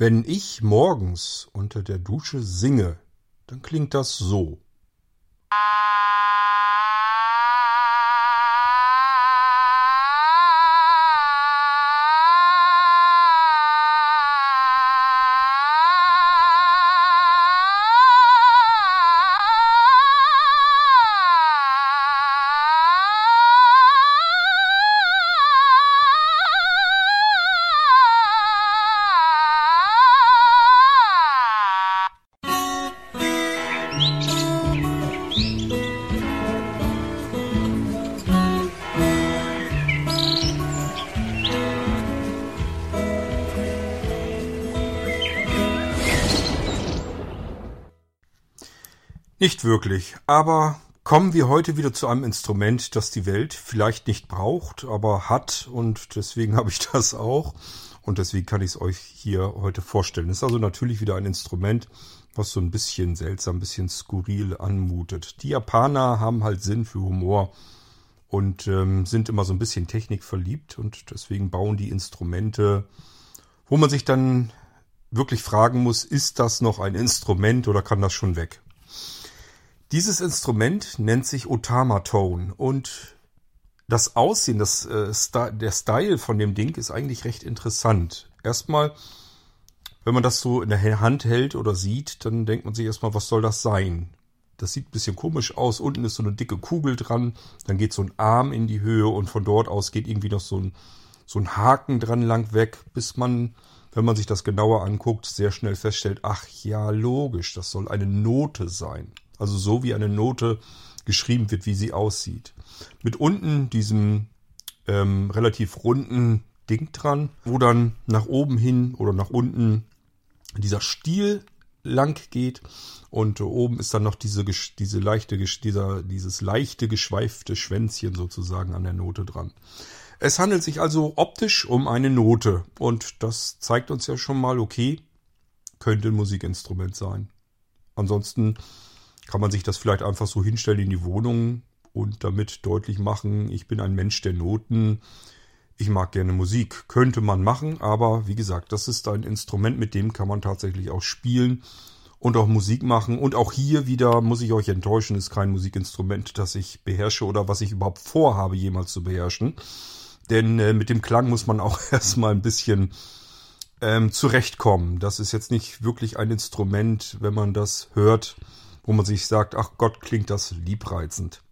Wenn ich morgens unter der Dusche singe, dann klingt das so. Nicht wirklich, aber kommen wir heute wieder zu einem Instrument, das die Welt vielleicht nicht braucht, aber hat und deswegen habe ich das auch und deswegen kann ich es euch hier heute vorstellen. Es ist also natürlich wieder ein Instrument, was so ein bisschen seltsam, ein bisschen skurril anmutet. Die Japaner haben halt Sinn für Humor und ähm, sind immer so ein bisschen technikverliebt und deswegen bauen die Instrumente, wo man sich dann wirklich fragen muss, ist das noch ein Instrument oder kann das schon weg? Dieses Instrument nennt sich Otama-Tone und das Aussehen, das, äh, der Style von dem Ding ist eigentlich recht interessant. Erstmal, wenn man das so in der Hand hält oder sieht, dann denkt man sich erstmal, was soll das sein? Das sieht ein bisschen komisch aus. Unten ist so eine dicke Kugel dran, dann geht so ein Arm in die Höhe und von dort aus geht irgendwie noch so ein, so ein Haken dran lang weg, bis man, wenn man sich das genauer anguckt, sehr schnell feststellt, ach ja, logisch, das soll eine Note sein. Also so wie eine Note geschrieben wird, wie sie aussieht. Mit unten diesem ähm, relativ runden Ding dran, wo dann nach oben hin oder nach unten dieser Stiel lang geht und oben ist dann noch diese, diese leichte, dieser, dieses leichte geschweifte Schwänzchen sozusagen an der Note dran. Es handelt sich also optisch um eine Note und das zeigt uns ja schon mal, okay, könnte ein Musikinstrument sein. Ansonsten kann man sich das vielleicht einfach so hinstellen in die Wohnung und damit deutlich machen, ich bin ein Mensch der Noten, ich mag gerne Musik. Könnte man machen, aber wie gesagt, das ist ein Instrument, mit dem kann man tatsächlich auch spielen und auch Musik machen. Und auch hier wieder muss ich euch enttäuschen, ist kein Musikinstrument, das ich beherrsche oder was ich überhaupt vorhabe, jemals zu beherrschen. Denn äh, mit dem Klang muss man auch erstmal ein bisschen ähm, zurechtkommen. Das ist jetzt nicht wirklich ein Instrument, wenn man das hört, wo man sich sagt, ach Gott, klingt das liebreizend.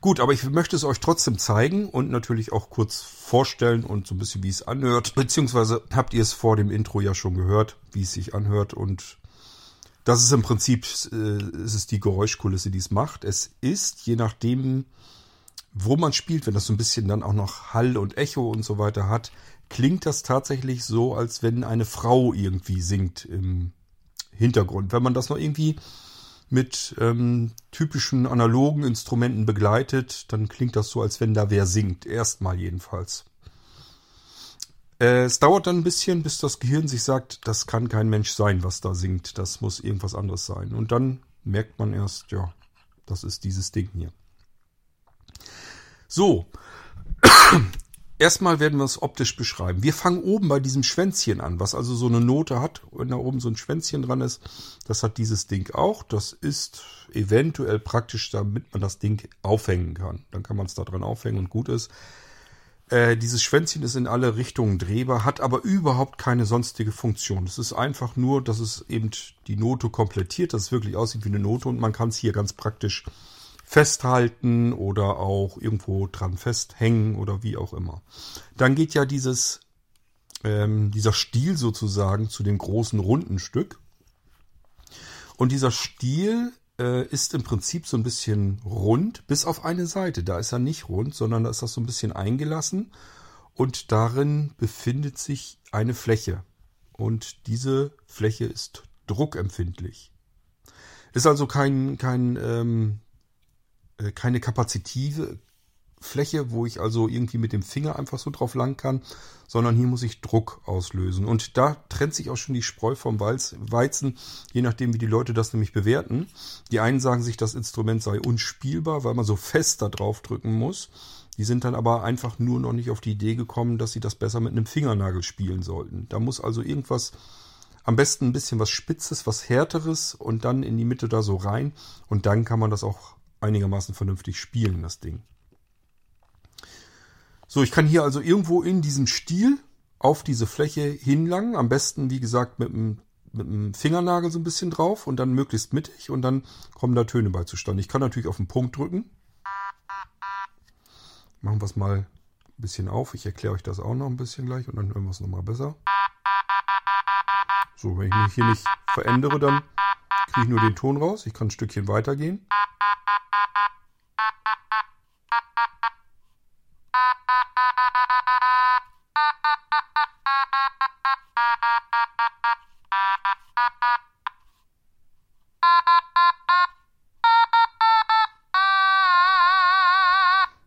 Gut, aber ich möchte es euch trotzdem zeigen und natürlich auch kurz vorstellen und so ein bisschen, wie es anhört. Beziehungsweise habt ihr es vor dem Intro ja schon gehört, wie es sich anhört. Und das ist im Prinzip, äh, es ist die Geräuschkulisse, die es macht. Es ist, je nachdem, wo man spielt, wenn das so ein bisschen dann auch noch Hall und Echo und so weiter hat, klingt das tatsächlich so, als wenn eine Frau irgendwie singt im Hintergrund. Wenn man das noch irgendwie mit ähm, typischen analogen Instrumenten begleitet, dann klingt das so, als wenn da wer singt. Erstmal jedenfalls. Äh, es dauert dann ein bisschen, bis das Gehirn sich sagt, das kann kein Mensch sein, was da singt. Das muss irgendwas anderes sein. Und dann merkt man erst, ja, das ist dieses Ding hier. So. Erstmal werden wir es optisch beschreiben. Wir fangen oben bei diesem Schwänzchen an, was also so eine Note hat. Wenn da oben so ein Schwänzchen dran ist, das hat dieses Ding auch. Das ist eventuell praktisch, damit man das Ding aufhängen kann. Dann kann man es da dran aufhängen und gut ist. Äh, dieses Schwänzchen ist in alle Richtungen drehbar, hat aber überhaupt keine sonstige Funktion. Es ist einfach nur, dass es eben die Note komplettiert, dass es wirklich aussieht wie eine Note und man kann es hier ganz praktisch festhalten oder auch irgendwo dran festhängen oder wie auch immer. Dann geht ja dieses, ähm, dieser Stiel sozusagen zu dem großen runden Stück. Und dieser Stiel äh, ist im Prinzip so ein bisschen rund, bis auf eine Seite. Da ist er nicht rund, sondern da ist das so ein bisschen eingelassen. Und darin befindet sich eine Fläche. Und diese Fläche ist druckempfindlich. Ist also kein, kein ähm, äh, keine kapazitive Fläche, wo ich also irgendwie mit dem Finger einfach so drauf lang kann, sondern hier muss ich Druck auslösen. Und da trennt sich auch schon die Spreu vom Weizen, je nachdem, wie die Leute das nämlich bewerten. Die einen sagen sich, das Instrument sei unspielbar, weil man so fest da drauf drücken muss. Die sind dann aber einfach nur noch nicht auf die Idee gekommen, dass sie das besser mit einem Fingernagel spielen sollten. Da muss also irgendwas, am besten ein bisschen was Spitzes, was Härteres und dann in die Mitte da so rein. Und dann kann man das auch einigermaßen vernünftig spielen, das Ding. So, ich kann hier also irgendwo in diesem Stiel auf diese Fläche hinlangen. Am besten, wie gesagt, mit einem, mit einem Fingernagel so ein bisschen drauf und dann möglichst mittig und dann kommen da Töne bei zustande. Ich kann natürlich auf den Punkt drücken. Machen wir es mal ein bisschen auf. Ich erkläre euch das auch noch ein bisschen gleich und dann hören wir es nochmal besser. So, wenn ich mich hier nicht verändere, dann kriege ich nur den Ton raus. Ich kann ein Stückchen weitergehen.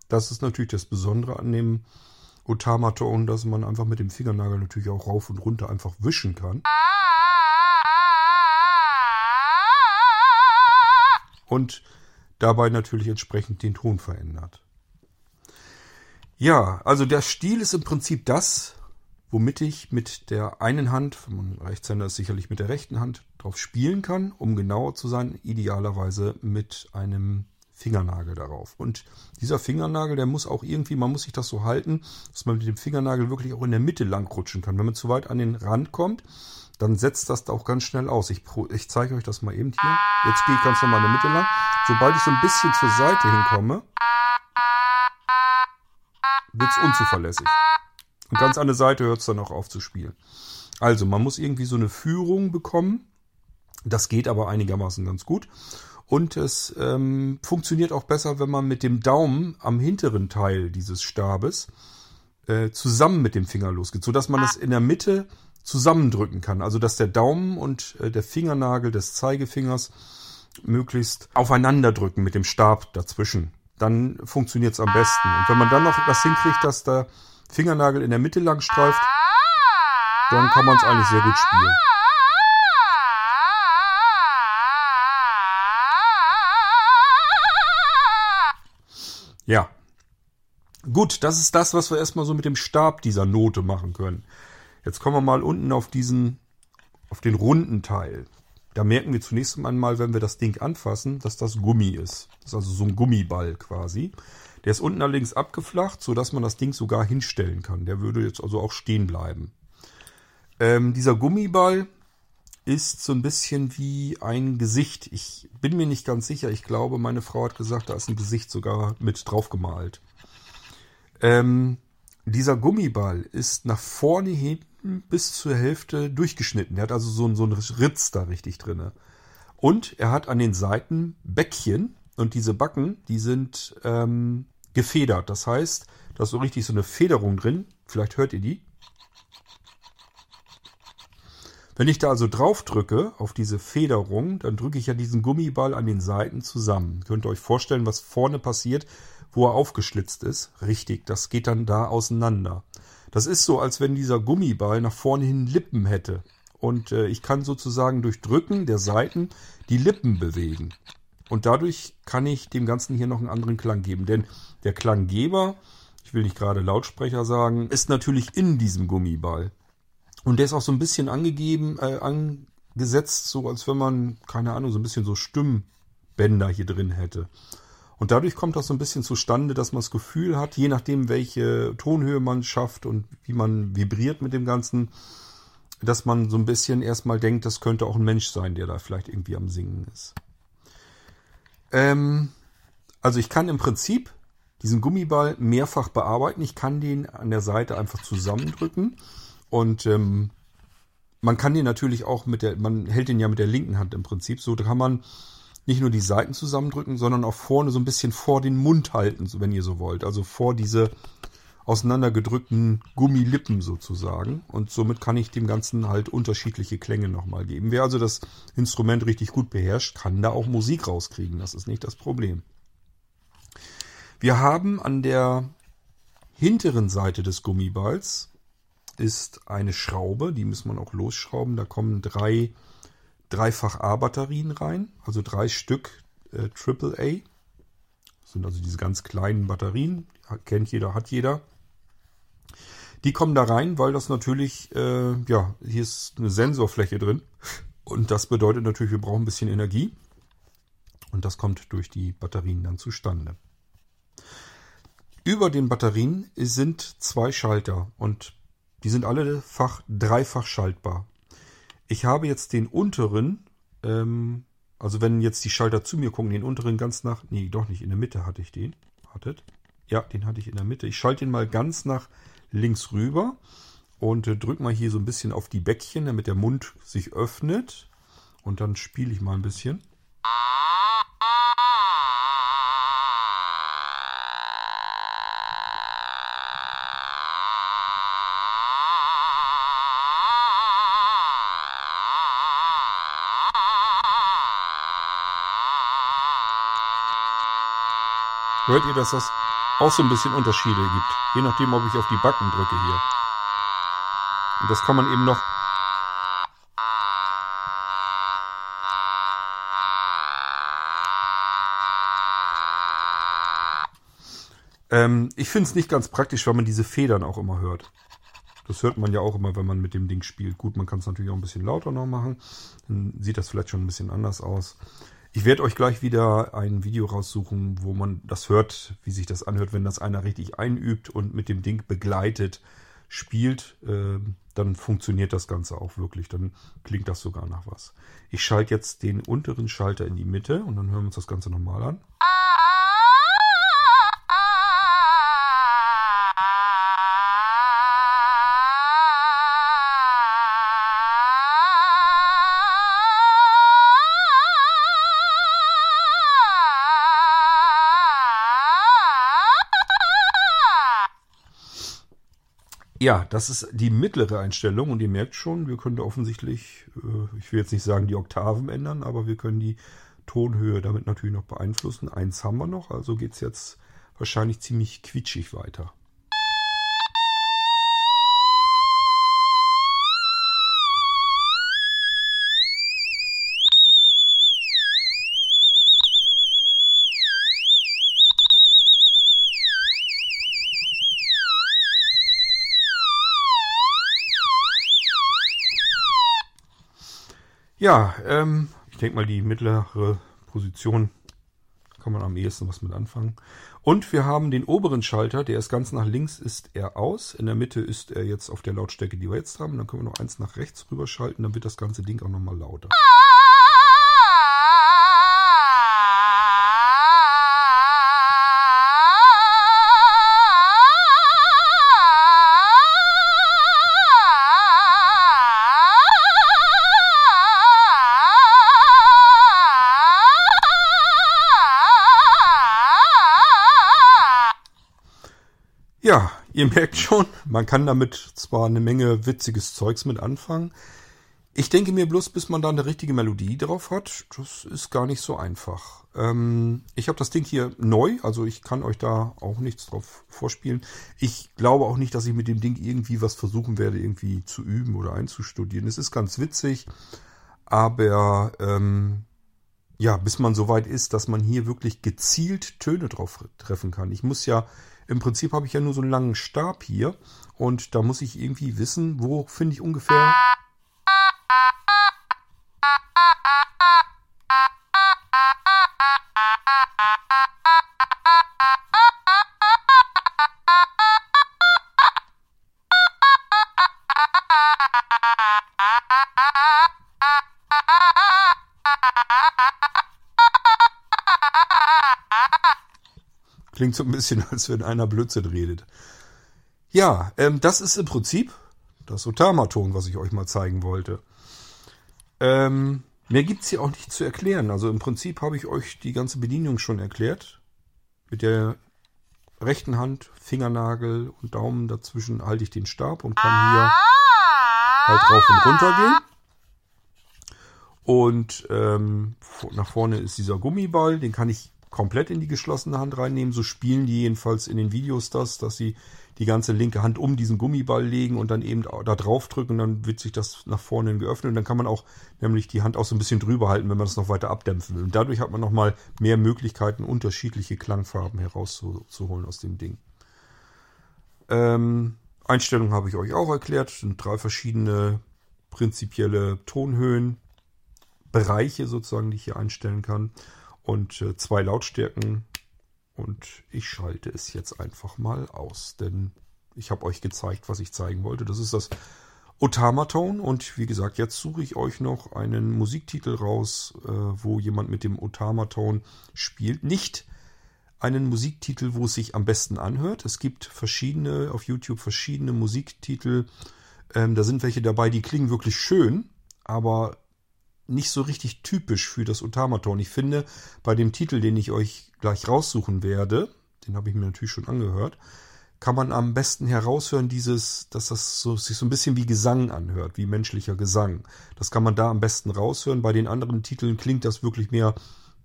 Das ist natürlich das Besondere an dem Otamaton, dass man einfach mit dem Fingernagel natürlich auch rauf und runter einfach wischen kann. Und dabei natürlich entsprechend den Ton verändert. Ja, also der Stil ist im Prinzip das, womit ich mit der einen Hand, man Rechtshänder ist, sicherlich mit der rechten Hand drauf spielen kann, um genauer zu sein, idealerweise mit einem Fingernagel darauf. Und dieser Fingernagel, der muss auch irgendwie, man muss sich das so halten, dass man mit dem Fingernagel wirklich auch in der Mitte lang rutschen kann. Wenn man zu weit an den Rand kommt, dann setzt das auch ganz schnell aus. Ich, ich zeige euch das mal eben hier. Jetzt gehe ich ganz normal in der Mitte lang. Sobald ich so ein bisschen zur Seite hinkomme, wird es unzuverlässig. Und ganz an der Seite hört es dann auch auf zu spielen. Also, man muss irgendwie so eine Führung bekommen. Das geht aber einigermaßen ganz gut. Und es ähm, funktioniert auch besser, wenn man mit dem Daumen am hinteren Teil dieses Stabes äh, zusammen mit dem Finger losgeht, sodass man es in der Mitte zusammendrücken kann. Also dass der Daumen und äh, der Fingernagel des Zeigefingers möglichst aufeinander drücken mit dem Stab dazwischen. Dann funktioniert es am besten. Und wenn man dann noch das hinkriegt, dass der Fingernagel in der Mitte lang streift, dann kann man es eigentlich sehr gut spielen. Ja. Gut, das ist das, was wir erstmal so mit dem Stab dieser Note machen können. Jetzt kommen wir mal unten auf diesen, auf den runden Teil. Da merken wir zunächst einmal, wenn wir das Ding anfassen, dass das Gummi ist. Das ist also so ein Gummiball quasi. Der ist unten allerdings abgeflacht, sodass man das Ding sogar hinstellen kann. Der würde jetzt also auch stehen bleiben. Ähm, dieser Gummiball ist so ein bisschen wie ein Gesicht. Ich bin mir nicht ganz sicher. Ich glaube, meine Frau hat gesagt, da ist ein Gesicht sogar mit drauf gemalt. Ähm, dieser Gummiball ist nach vorne hinten bis zur Hälfte durchgeschnitten. Er hat also so, so einen Ritz da richtig drinne. Und er hat an den Seiten Bäckchen. Und diese Backen, die sind ähm, gefedert. Das heißt, da ist so richtig so eine Federung drin. Vielleicht hört ihr die. Wenn ich da also drauf drücke, auf diese Federung, dann drücke ich ja diesen Gummiball an den Seiten zusammen. Könnt ihr euch vorstellen, was vorne passiert, wo er aufgeschlitzt ist? Richtig, das geht dann da auseinander. Das ist so, als wenn dieser Gummiball nach vorne hin Lippen hätte. Und äh, ich kann sozusagen durch Drücken der Seiten die Lippen bewegen. Und dadurch kann ich dem Ganzen hier noch einen anderen Klang geben. Denn der Klanggeber, ich will nicht gerade Lautsprecher sagen, ist natürlich in diesem Gummiball. Und der ist auch so ein bisschen angegeben, äh, angesetzt, so als wenn man, keine Ahnung, so ein bisschen so Stimmbänder hier drin hätte. Und dadurch kommt das so ein bisschen zustande, dass man das Gefühl hat, je nachdem, welche Tonhöhe man schafft und wie man vibriert mit dem Ganzen, dass man so ein bisschen erstmal denkt, das könnte auch ein Mensch sein, der da vielleicht irgendwie am Singen ist. Ähm, also ich kann im Prinzip diesen Gummiball mehrfach bearbeiten. Ich kann den an der Seite einfach zusammendrücken und ähm, man kann den natürlich auch mit der, man hält den ja mit der linken Hand im Prinzip. So kann man nicht nur die Seiten zusammendrücken, sondern auch vorne so ein bisschen vor den Mund halten, wenn ihr so wollt. Also vor diese auseinandergedrückten Gummilippen sozusagen. Und somit kann ich dem Ganzen halt unterschiedliche Klänge nochmal geben. Wer also das Instrument richtig gut beherrscht, kann da auch Musik rauskriegen. Das ist nicht das Problem. Wir haben an der hinteren Seite des Gummiballs ist eine Schraube, die muss man auch losschrauben. Da kommen drei Dreifach A-Batterien rein, also drei Stück äh, AAA. Das sind also diese ganz kleinen Batterien, kennt jeder, hat jeder. Die kommen da rein, weil das natürlich, äh, ja, hier ist eine Sensorfläche drin. Und das bedeutet natürlich, wir brauchen ein bisschen Energie. Und das kommt durch die Batterien dann zustande. Über den Batterien sind zwei Schalter und die sind alle fach, dreifach schaltbar. Ich habe jetzt den unteren, ähm, also wenn jetzt die Schalter zu mir gucken, den unteren ganz nach, nee, doch nicht, in der Mitte hatte ich den. Wartet. Ja, den hatte ich in der Mitte. Ich schalte den mal ganz nach links rüber und äh, drücke mal hier so ein bisschen auf die Bäckchen, damit der Mund sich öffnet. Und dann spiele ich mal ein bisschen. Hört ihr, dass das auch so ein bisschen Unterschiede gibt? Je nachdem, ob ich auf die Backen drücke hier. Und das kann man eben noch Ähm, ich finde es nicht ganz praktisch, weil man diese Federn auch immer hört. Das hört man ja auch immer, wenn man mit dem Ding spielt. Gut, man kann es natürlich auch ein bisschen lauter noch machen. Dann sieht das vielleicht schon ein bisschen anders aus. Ich werde euch gleich wieder ein Video raussuchen, wo man das hört, wie sich das anhört, wenn das einer richtig einübt und mit dem Ding begleitet spielt, äh, dann funktioniert das Ganze auch wirklich. Dann klingt das sogar nach was. Ich schalte jetzt den unteren Schalter in die Mitte und dann hören wir uns das Ganze nochmal an. Ja, das ist die mittlere Einstellung und ihr merkt schon, wir können da offensichtlich, äh, ich will jetzt nicht sagen die Oktaven ändern, aber wir können die Tonhöhe damit natürlich noch beeinflussen. Eins haben wir noch, also geht es jetzt wahrscheinlich ziemlich quietschig weiter. Ja, ähm, ich denke mal, die mittlere Position kann man am ehesten was mit anfangen. Und wir haben den oberen Schalter, der ist ganz nach links, ist er aus. In der Mitte ist er jetzt auf der Lautstärke, die wir jetzt haben. Dann können wir noch eins nach rechts rüber schalten, dann wird das ganze Ding auch nochmal lauter. Ja, ihr merkt schon, man kann damit zwar eine Menge witziges Zeugs mit anfangen. Ich denke mir bloß, bis man da eine richtige Melodie drauf hat, das ist gar nicht so einfach. Ähm, ich habe das Ding hier neu, also ich kann euch da auch nichts drauf vorspielen. Ich glaube auch nicht, dass ich mit dem Ding irgendwie was versuchen werde, irgendwie zu üben oder einzustudieren. Es ist ganz witzig, aber ähm, ja, bis man so weit ist, dass man hier wirklich gezielt Töne drauf treffen kann. Ich muss ja im Prinzip habe ich ja nur so einen langen Stab hier und da muss ich irgendwie wissen, wo finde ich ungefähr... Klingt so ein bisschen, als wenn einer Blödsinn redet. Ja, ähm, das ist im Prinzip das Otama-Ton, was ich euch mal zeigen wollte. Ähm, mehr es hier auch nicht zu erklären. Also im Prinzip habe ich euch die ganze Bedienung schon erklärt. Mit der rechten Hand, Fingernagel und Daumen dazwischen halte ich den Stab und kann hier halt rauf und runter gehen. Und ähm, nach vorne ist dieser Gummiball, den kann ich komplett in die geschlossene Hand reinnehmen. So spielen die jedenfalls in den Videos das, dass sie die ganze linke Hand um diesen Gummiball legen und dann eben da drauf drücken, dann wird sich das nach vorne geöffnet und dann kann man auch nämlich die Hand auch so ein bisschen drüber halten, wenn man das noch weiter abdämpfen will. Und dadurch hat man nochmal mehr Möglichkeiten, unterschiedliche Klangfarben herauszuholen aus dem Ding. Ähm, Einstellungen habe ich euch auch erklärt. Sind drei verschiedene prinzipielle Tonhöhen, Bereiche sozusagen, die ich hier einstellen kann. Und äh, zwei Lautstärken. Und ich schalte es jetzt einfach mal aus, denn ich habe euch gezeigt, was ich zeigen wollte. Das ist das Otamaton und wie gesagt, jetzt suche ich euch noch einen Musiktitel raus, äh, wo jemand mit dem Otamaton spielt. Nicht einen Musiktitel, wo es sich am besten anhört. Es gibt verschiedene, auf YouTube verschiedene Musiktitel. Ähm, da sind welche dabei, die klingen wirklich schön, aber nicht so richtig typisch für das Otamaton. Ich finde, bei dem Titel, den ich euch gleich raussuchen werde, den habe ich mir natürlich schon angehört, kann man am besten heraushören, dieses, dass das so, sich so ein bisschen wie Gesang anhört, wie menschlicher Gesang. Das kann man da am besten raushören. Bei den anderen Titeln klingt das wirklich mehr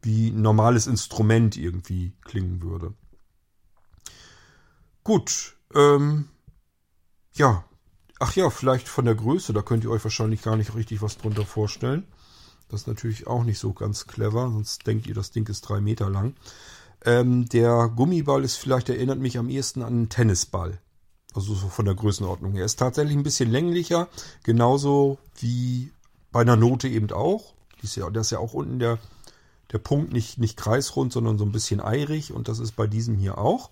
wie ein normales Instrument irgendwie klingen würde. Gut, ähm, ja, ach ja, vielleicht von der Größe, da könnt ihr euch wahrscheinlich gar nicht richtig was drunter vorstellen. Das ist natürlich auch nicht so ganz clever, sonst denkt ihr, das Ding ist drei Meter lang. Ähm, der Gummiball ist vielleicht, erinnert mich am ehesten an einen Tennisball. Also so von der Größenordnung her. Er ist tatsächlich ein bisschen länglicher, genauso wie bei einer Note eben auch. Das ist ja, das ist ja auch unten der der Punkt nicht, nicht kreisrund, sondern so ein bisschen eirig und das ist bei diesem hier auch.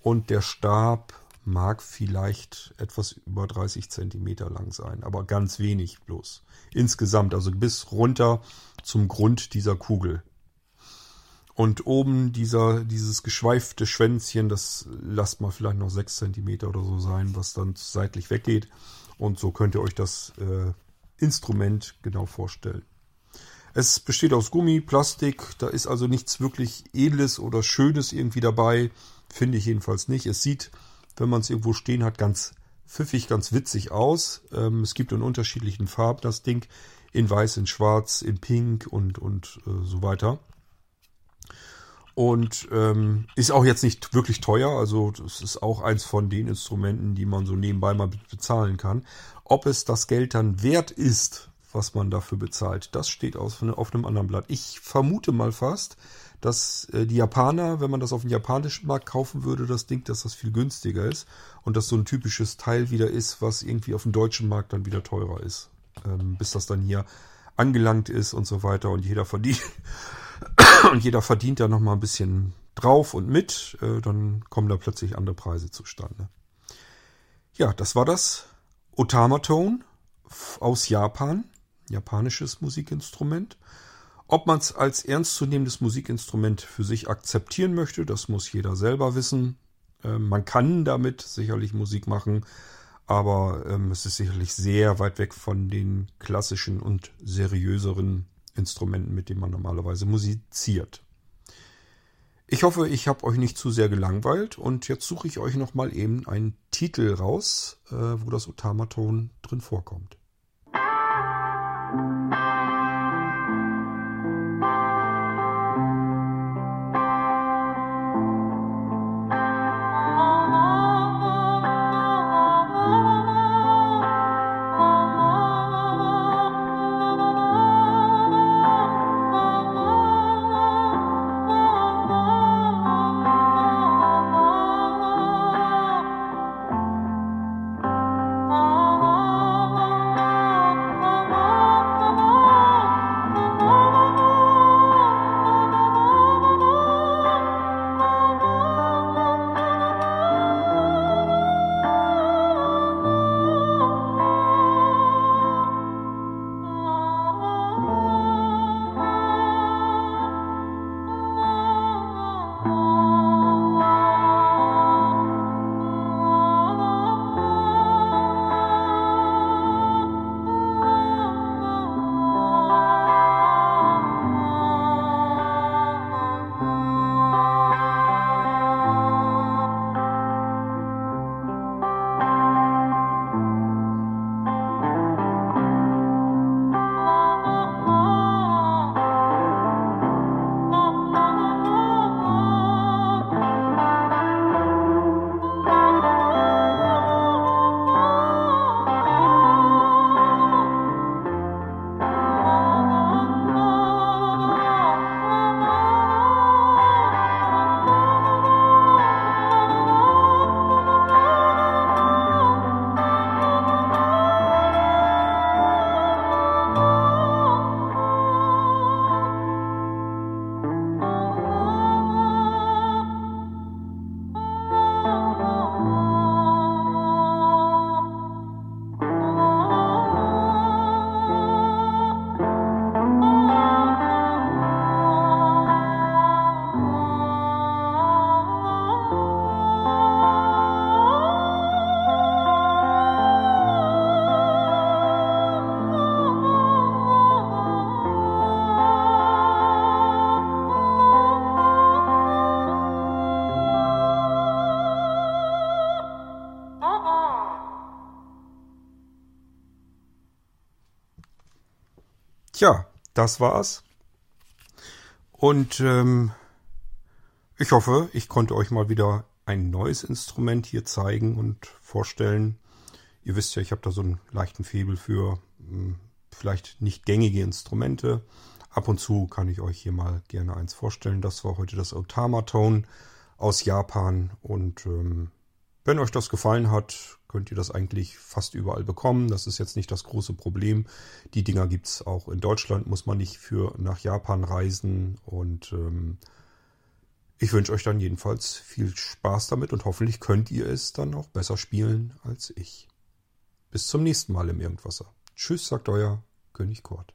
Und der Stab mag vielleicht etwas über 30 Zentimeter lang sein, aber ganz wenig bloß. Insgesamt, also bis runter zum Grund dieser Kugel. Und oben dieser, dieses geschweifte Schwänzchen, das lasst mal vielleicht noch 6 Zentimeter oder so sein, was dann seitlich weggeht. Und so könnt ihr euch das äh, Instrument genau vorstellen. Es besteht aus Gummi, Plastik, da ist also nichts wirklich Edles oder Schönes irgendwie dabei. Finde ich jedenfalls nicht. Es sieht, wenn man es irgendwo stehen hat, ganz pfiffig, ganz witzig aus. Ähm, es gibt in unterschiedlichen Farben das Ding. In weiß, in schwarz, in pink und, und äh, so weiter. Und ähm, ist auch jetzt nicht wirklich teuer. Also es ist auch eins von den Instrumenten, die man so nebenbei mal bezahlen kann. Ob es das Geld dann wert ist, was man dafür bezahlt. Das steht auf, auf einem anderen Blatt. Ich vermute mal fast, dass äh, die Japaner, wenn man das auf dem japanischen Markt kaufen würde, das Ding, dass das viel günstiger ist und dass so ein typisches Teil wieder ist, was irgendwie auf dem deutschen Markt dann wieder teurer ist. Ähm, bis das dann hier angelangt ist und so weiter und jeder verdient und jeder verdient da nochmal ein bisschen drauf und mit, äh, dann kommen da plötzlich andere Preise zustande. Ja, das war das Otama-Tone aus Japan japanisches Musikinstrument. Ob man es als ernstzunehmendes Musikinstrument für sich akzeptieren möchte, das muss jeder selber wissen. Ähm, man kann damit sicherlich Musik machen, aber ähm, es ist sicherlich sehr weit weg von den klassischen und seriöseren Instrumenten, mit denen man normalerweise musiziert. Ich hoffe, ich habe euch nicht zu sehr gelangweilt und jetzt suche ich euch nochmal eben einen Titel raus, äh, wo das Otamaton drin vorkommt. Thank Tja, das war's. Und ähm, ich hoffe, ich konnte euch mal wieder ein neues Instrument hier zeigen und vorstellen. Ihr wisst ja, ich habe da so einen leichten Febel für mh, hm, vielleicht nicht gängige Instrumente. Ab und zu kann ich euch hier mal gerne eins vorstellen. Das war heute das Otama-Tone aus Japan. Und ähm, wenn euch das gefallen hat, könnt ihr das eigentlich fast überall bekommen. Das ist jetzt nicht das große Problem. Die Dinger gibt's auch in Deutschland, muss man nicht für nach Japan reisen. Und ähm, ich wünsche euch dann jedenfalls viel Spaß damit und hoffentlich könnt ihr es dann auch besser spielen als ich. Bis zum nächsten Mal im Irgendwasser. Tschüss, sagt euer König Kurt.